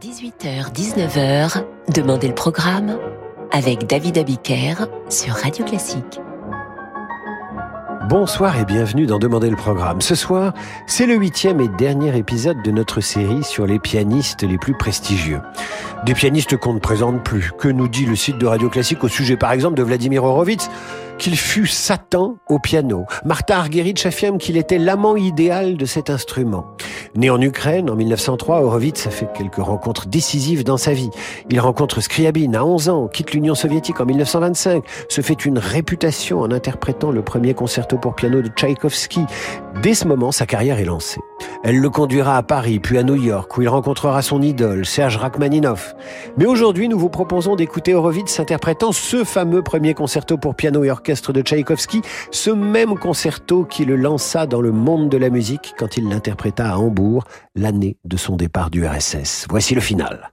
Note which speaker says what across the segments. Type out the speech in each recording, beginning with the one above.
Speaker 1: 18h-19h, Demandez le programme avec David Abiker sur Radio Classique.
Speaker 2: Bonsoir et bienvenue dans Demander le programme. Ce soir, c'est le huitième et dernier épisode de notre série sur les pianistes les plus prestigieux. Des pianistes qu'on ne présente plus. Que nous dit le site de Radio Classique au sujet par exemple de Vladimir Horowitz qu'il fut Satan au piano. Martha Argerich affirme qu'il était l'amant idéal de cet instrument. Né en Ukraine en 1903, Horowitz a fait quelques rencontres décisives dans sa vie. Il rencontre Scriabine à 11 ans, quitte l'Union soviétique en 1925, se fait une réputation en interprétant le premier concerto pour piano de Tchaïkovski. Dès ce moment, sa carrière est lancée. Elle le conduira à Paris, puis à New York, où il rencontrera son idole, Serge Rachmaninoff. Mais aujourd'hui, nous vous proposons d'écouter Horowitz interprétant ce fameux premier concerto pour piano et orchestre de Tchaïkovski, ce même concerto qui le lança dans le monde de la musique quand il l'interpréta à Hambourg, l'année de son départ du RSS. Voici le final.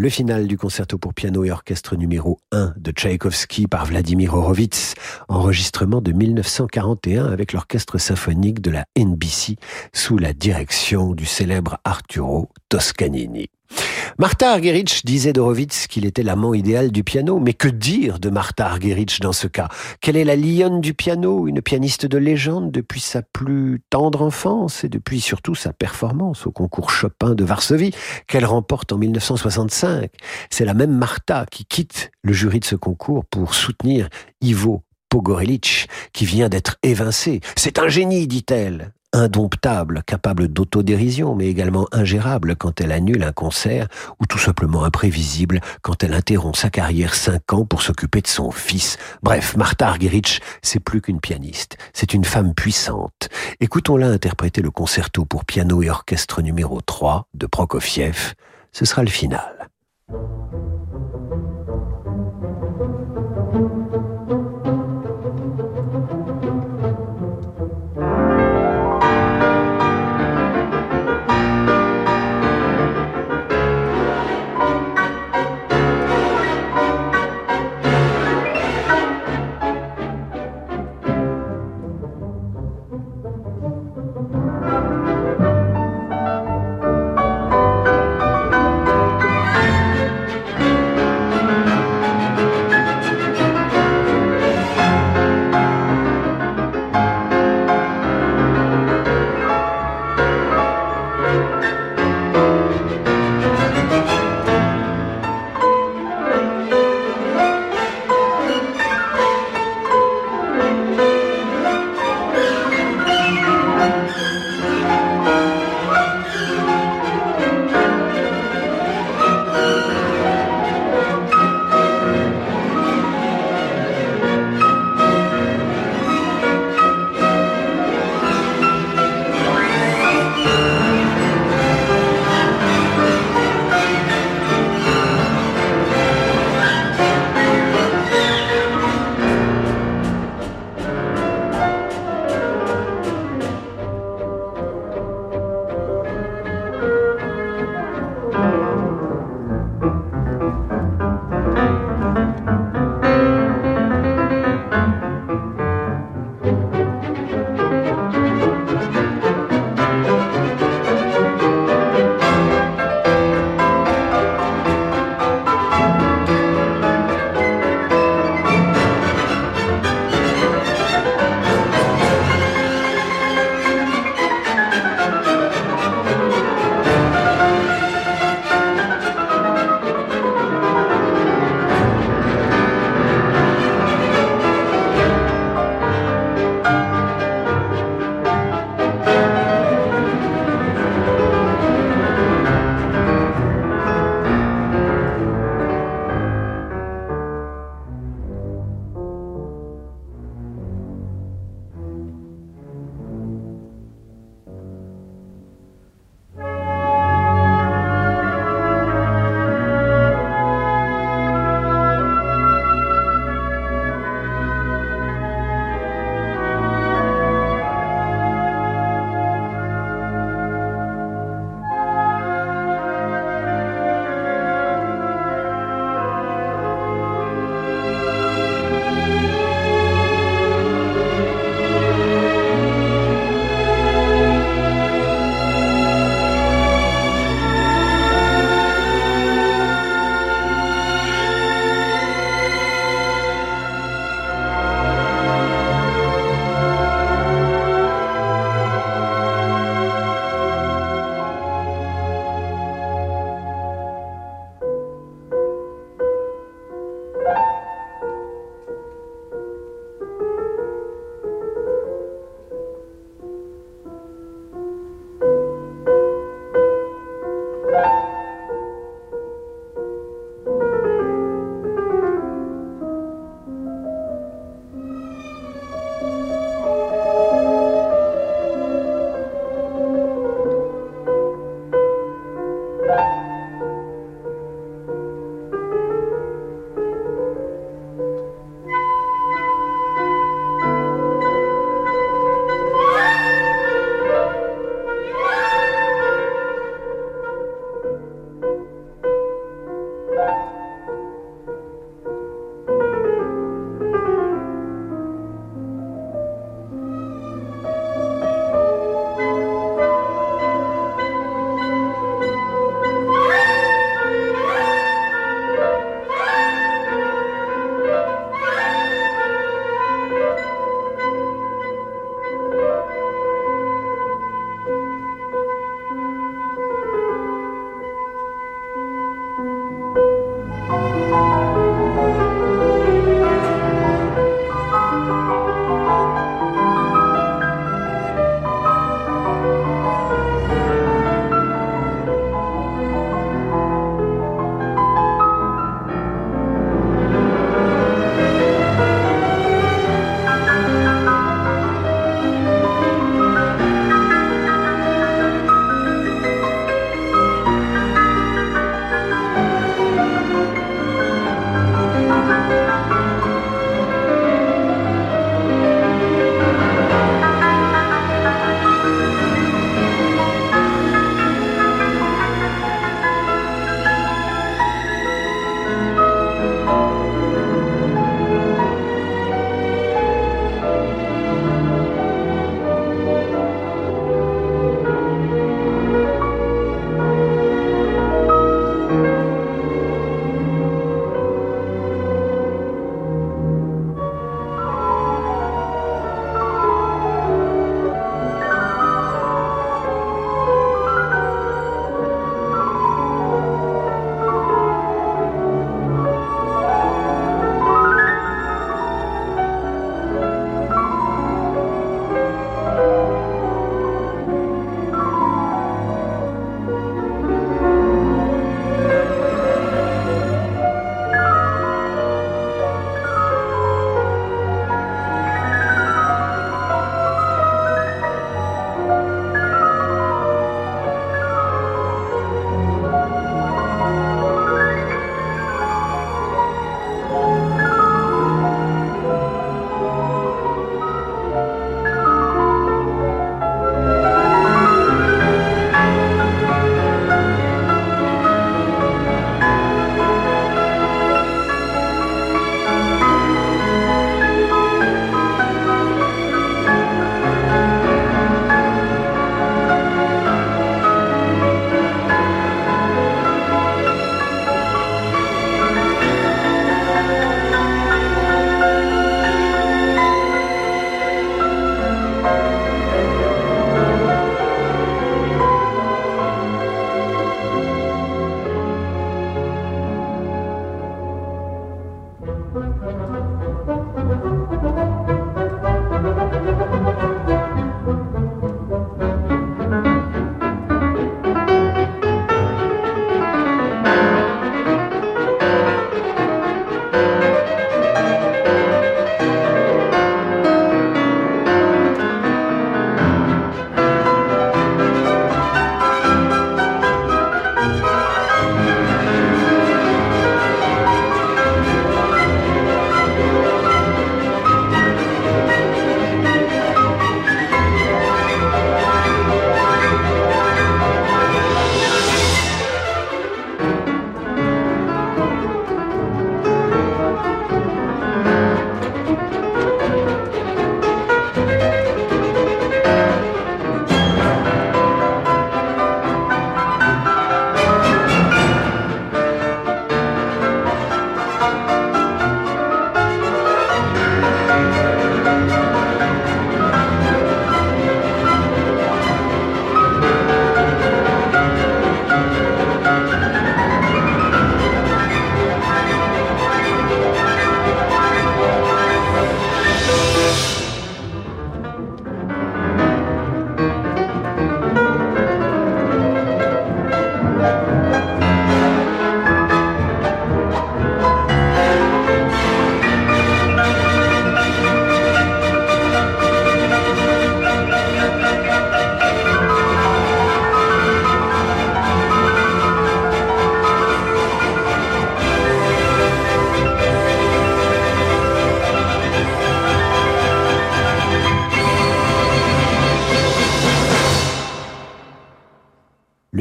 Speaker 2: Le final du concerto pour piano et orchestre numéro 1 de Tchaïkovski par Vladimir Horowitz, enregistrement de 1941 avec l'orchestre symphonique de la NBC sous la direction du célèbre Arturo Toscanini. Martha Argerich disait d'Horowitz qu'il était l'amant idéal du piano, mais que dire de Martha Argerich dans ce cas? Quelle est la lionne du piano, une pianiste de légende depuis sa plus tendre enfance et depuis surtout sa performance au concours Chopin de Varsovie qu'elle remporte en 1965. C'est la même Martha qui quitte le jury de ce concours pour soutenir Ivo Pogorelic, qui vient d'être évincé. C'est un génie, dit-elle indomptable, capable d'autodérision, mais également ingérable quand elle annule un concert, ou tout simplement imprévisible quand elle interrompt sa carrière cinq ans pour s'occuper de son fils. Bref, Martha Argerich, c'est plus qu'une pianiste, c'est une femme puissante. Écoutons-la interpréter le concerto pour piano et orchestre numéro 3 de Prokofiev. Ce sera le final.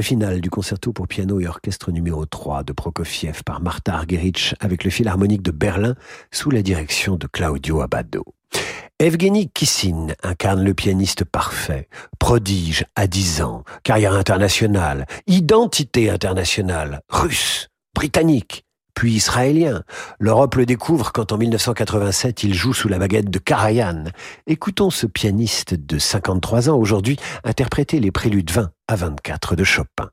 Speaker 2: Le final du concerto pour piano et orchestre numéro 3 de Prokofiev par Martha Argerich avec le Philharmonique de Berlin sous la direction de Claudio Abbado. Evgeny Kissin incarne le pianiste parfait, prodige à 10 ans, carrière internationale, identité internationale, russe, britannique, puis israélien. L'Europe le découvre quand en 1987 il joue sous la baguette de Karajan. Écoutons ce pianiste de 53 ans aujourd'hui interpréter les préludes 20 à 24 de Chopin.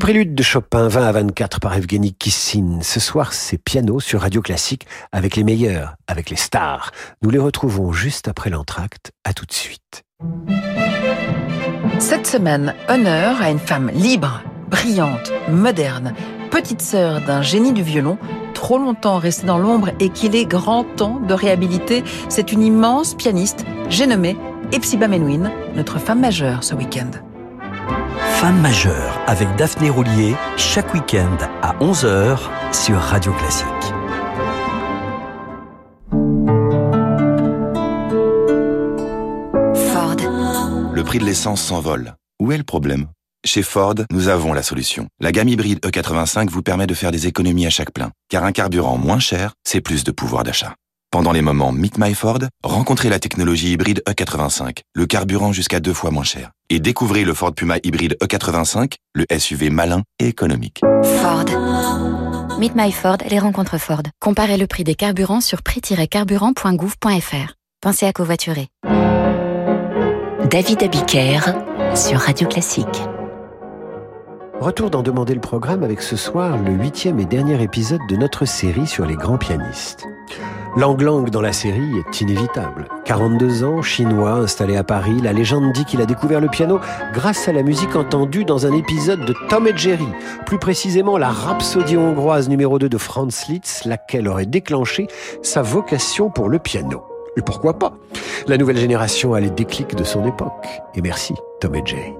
Speaker 2: Préludes de Chopin 20 à 24 par Evgeny Kissin. Ce soir, c'est piano sur Radio Classique avec les meilleurs, avec les stars. Nous les retrouvons juste après l'entracte. À tout de suite.
Speaker 3: Cette semaine, honneur à une femme libre, brillante, moderne, petite sœur d'un génie du violon, trop longtemps restée dans l'ombre et qu'il est grand temps de réhabiliter. C'est une immense pianiste, j'ai nommé Epsiba Menuhin, notre femme majeure ce week-end.
Speaker 4: Femme majeure avec Daphné Roulier chaque week-end à 11h sur Radio Classique.
Speaker 5: Ford. Le prix de l'essence s'envole. Où est le problème? Chez Ford, nous avons la solution. La gamme hybride E85 vous permet de faire des économies à chaque plein, car un carburant moins cher, c'est plus de pouvoir d'achat. Pendant les moments Meet My Ford, rencontrez la technologie hybride E85, le carburant jusqu'à deux fois moins cher. Et découvrez le Ford Puma hybride E85, le SUV malin et économique.
Speaker 6: Ford. Meet My Ford, les rencontres Ford. Comparez le prix des carburants sur prix-carburant.gouv.fr. Pensez à covoiturer.
Speaker 1: David Abiker sur Radio Classique.
Speaker 2: Retour d'en demander le programme avec ce soir le huitième et dernier épisode de notre série sur les grands pianistes. Lang dans la série est inévitable. 42 ans, chinois, installé à Paris, la légende dit qu'il a découvert le piano grâce à la musique entendue dans un épisode de Tom et Jerry, plus précisément la rhapsodie hongroise numéro 2 de Franz Liszt, laquelle aurait déclenché sa vocation pour le piano. Et pourquoi pas? La nouvelle génération a les déclics de son époque. Et merci, Tom et Jerry.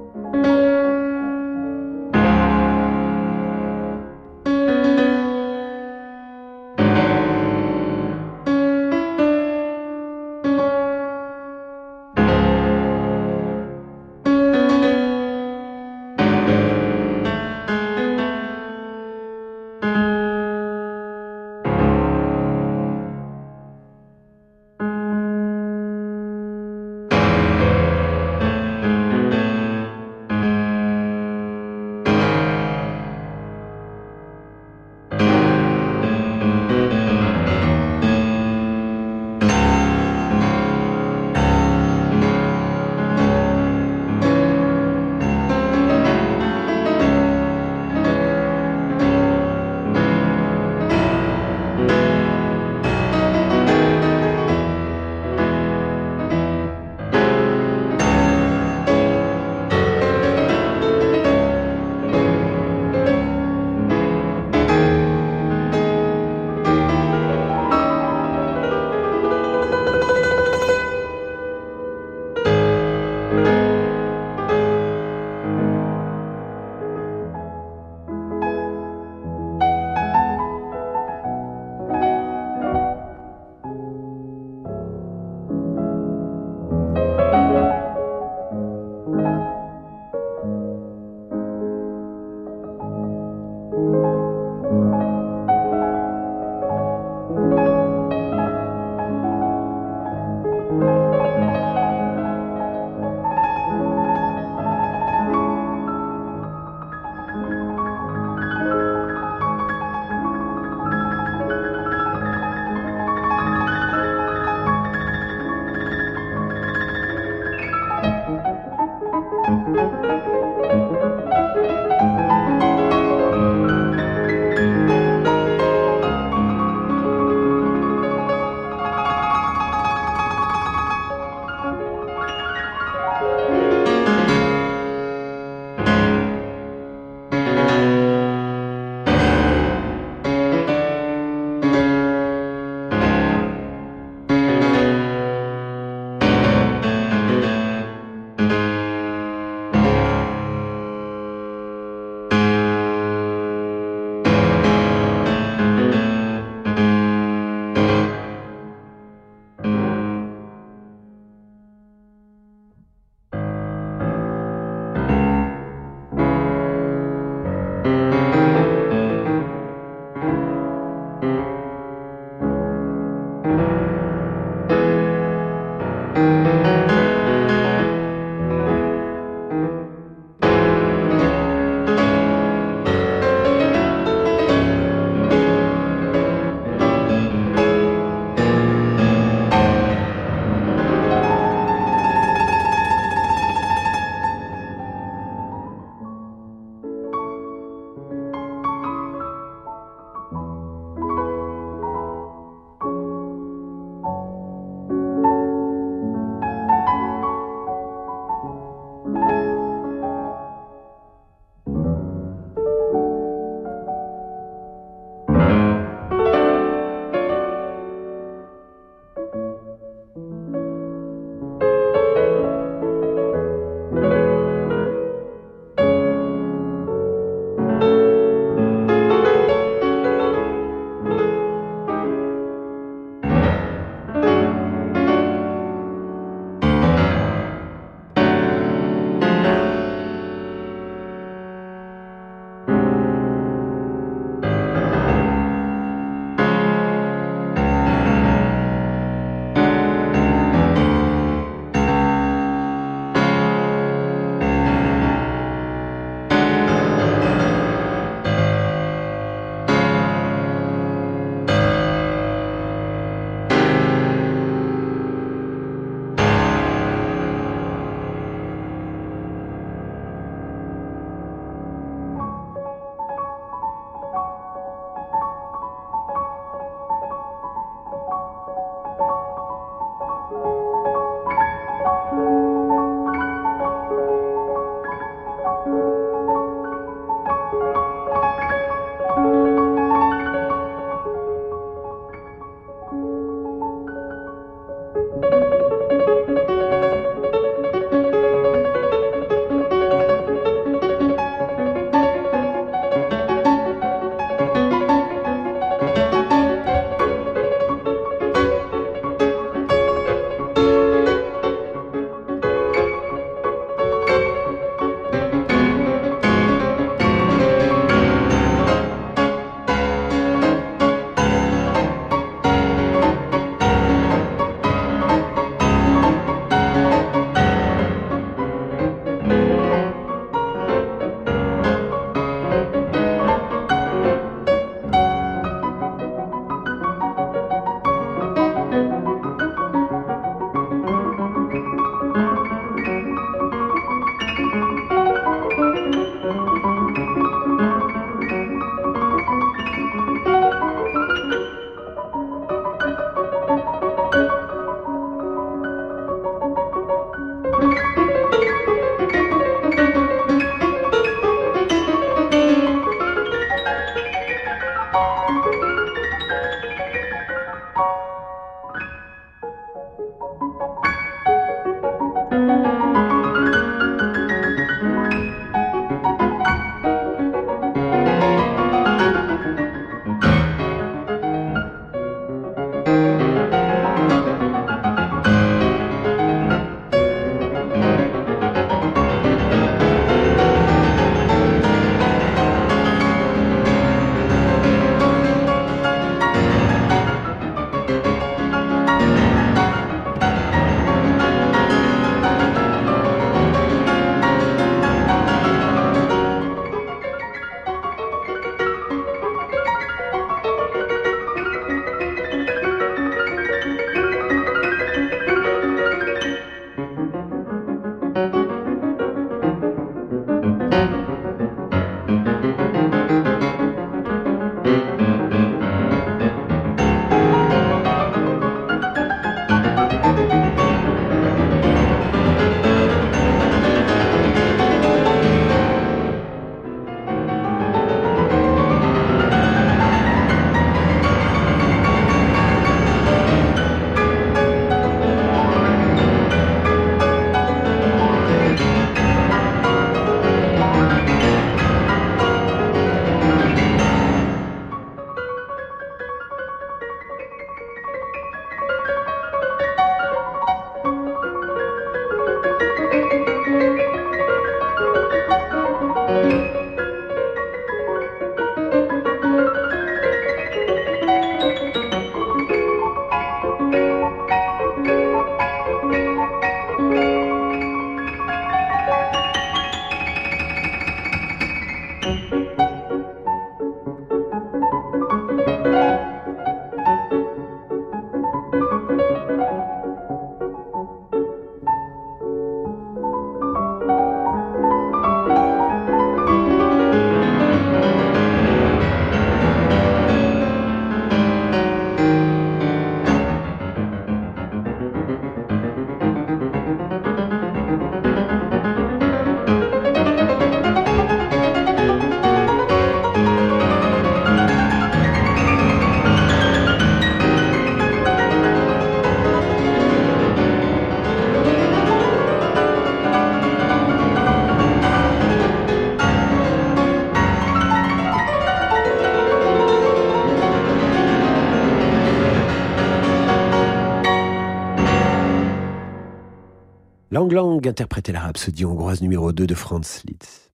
Speaker 2: Lang Lang interprétait la rhapsodie hongroise numéro 2 de Franz Liszt.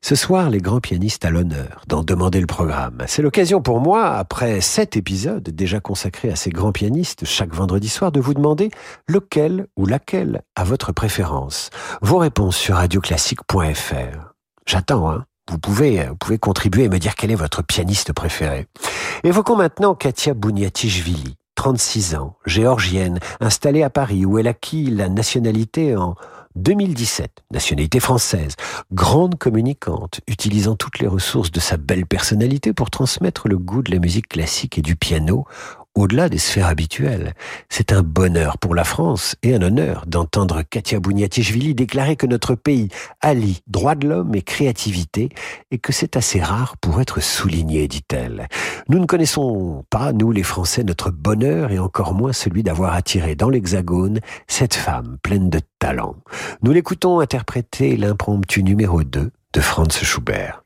Speaker 2: Ce soir, les grands pianistes à l'honneur d'en demander le programme. C'est l'occasion pour moi, après sept épisodes déjà consacrés à ces grands pianistes chaque vendredi soir, de vous demander lequel ou laquelle a votre préférence. Vos réponses sur radioclassique.fr. J'attends, hein. Vous pouvez, vous pouvez contribuer et me dire quel est votre pianiste préféré. Évoquons maintenant Katia Bouniatichvili. 36 ans, géorgienne, installée à Paris où elle acquit la nationalité en 2017, nationalité française, grande communicante, utilisant toutes les ressources de sa belle personnalité pour transmettre le goût de la musique classique et du piano au-delà des sphères habituelles. C'est un bonheur pour la France et un honneur d'entendre Katia Bouniatichvili déclarer que notre pays allie droit de l'homme et créativité et que c'est assez rare pour être souligné, dit-elle. Nous ne connaissons pas, nous les Français, notre bonheur et encore moins celui d'avoir attiré dans l'Hexagone cette femme pleine de talent. Nous l'écoutons interpréter l'impromptu numéro 2 de Franz Schubert.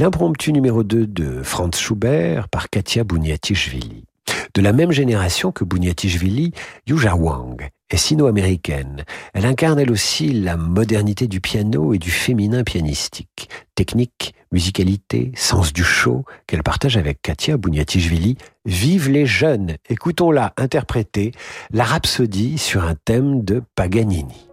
Speaker 2: L'impromptu numéro 2 de Franz Schubert par Katia Bouniatichvili. De la même génération que Bouniatichvili, Yuja Wang est sino-américaine. Elle incarne elle aussi la modernité du piano et du féminin pianistique. Technique, musicalité, sens du show qu'elle partage avec Katia Bouniatichvili. Vive les jeunes Écoutons-la interpréter la rhapsodie sur un thème de Paganini.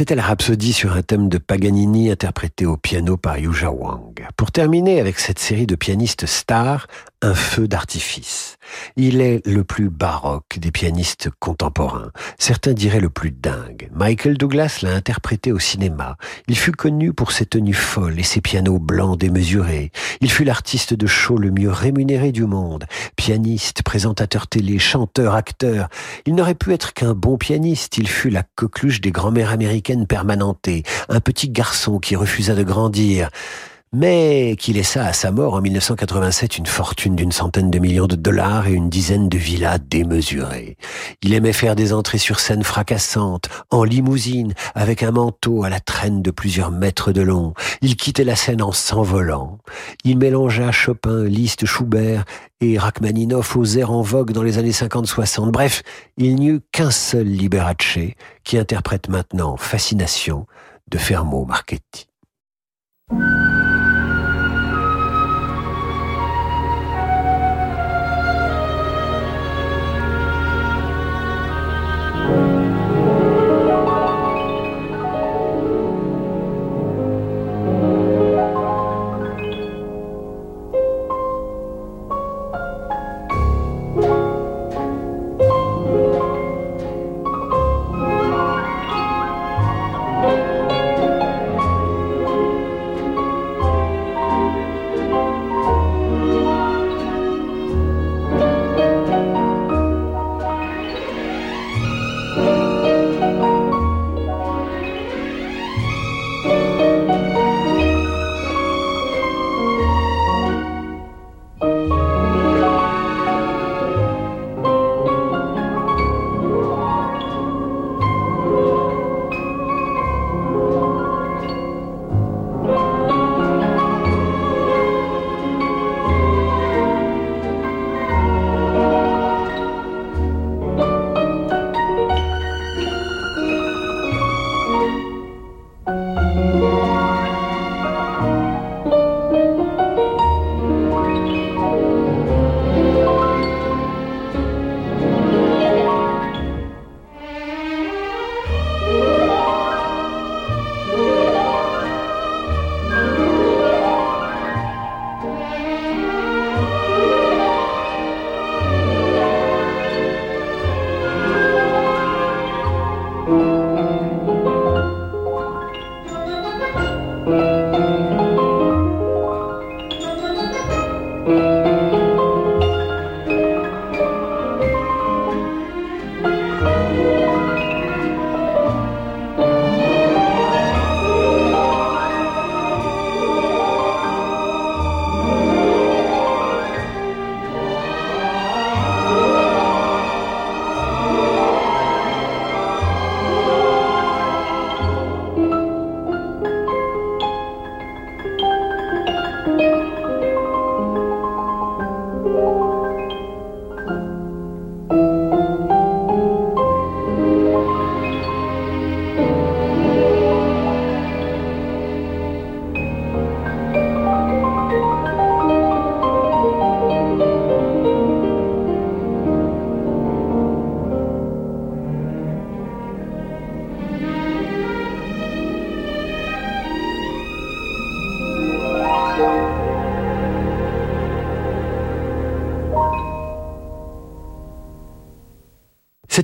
Speaker 2: C'était la rhapsodie sur un thème de Paganini interprété au piano par Yuja Wang. Pour terminer avec cette série de pianistes stars, un feu d'artifice. Il est le plus baroque des pianistes contemporains. Certains diraient le plus dingue. Michael Douglas l'a interprété au cinéma. Il fut connu pour ses tenues folles et ses pianos blancs démesurés. Il fut l'artiste de show le mieux rémunéré du monde. Pianiste, présentateur télé, chanteur, acteur. Il n'aurait pu être qu'un bon pianiste. Il fut la coqueluche des grand-mères américaines permanentées. Un petit garçon qui refusa de grandir mais qui laissa à sa mort en 1987 une fortune d'une centaine de millions de dollars et une dizaine de villas démesurées. Il aimait faire des entrées sur scène fracassantes, en limousine, avec un manteau à la traîne de plusieurs mètres de long. Il quittait la scène en s'envolant. Il mélangea Chopin, Liszt, Schubert et Rachmaninoff aux airs en vogue dans les années 50-60. Bref, il n'y eut qu'un seul Liberace qui interprète maintenant Fascination de Fermo Marchetti.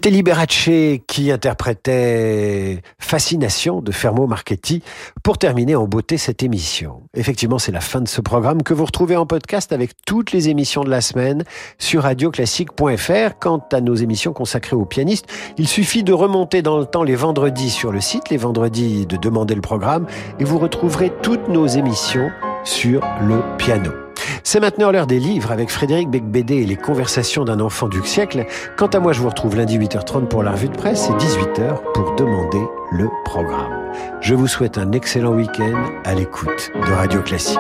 Speaker 2: C'était Liberace qui interprétait Fascination de Fermo Marchetti pour terminer en beauté cette émission. Effectivement, c'est la fin de ce programme que vous retrouvez en podcast avec toutes les émissions de la semaine sur radioclassique.fr. Quant à nos émissions consacrées aux pianistes, il suffit de remonter dans le temps les vendredis sur le site, les vendredis de demander le programme et vous retrouverez toutes nos émissions sur le piano. C'est maintenant l'heure des livres avec Frédéric Becbédé et les conversations d'un enfant du siècle. Quant à moi, je vous retrouve lundi 8h30 pour la revue de presse et 18h pour demander le programme. Je vous souhaite un excellent week-end à l'écoute de Radio Classique.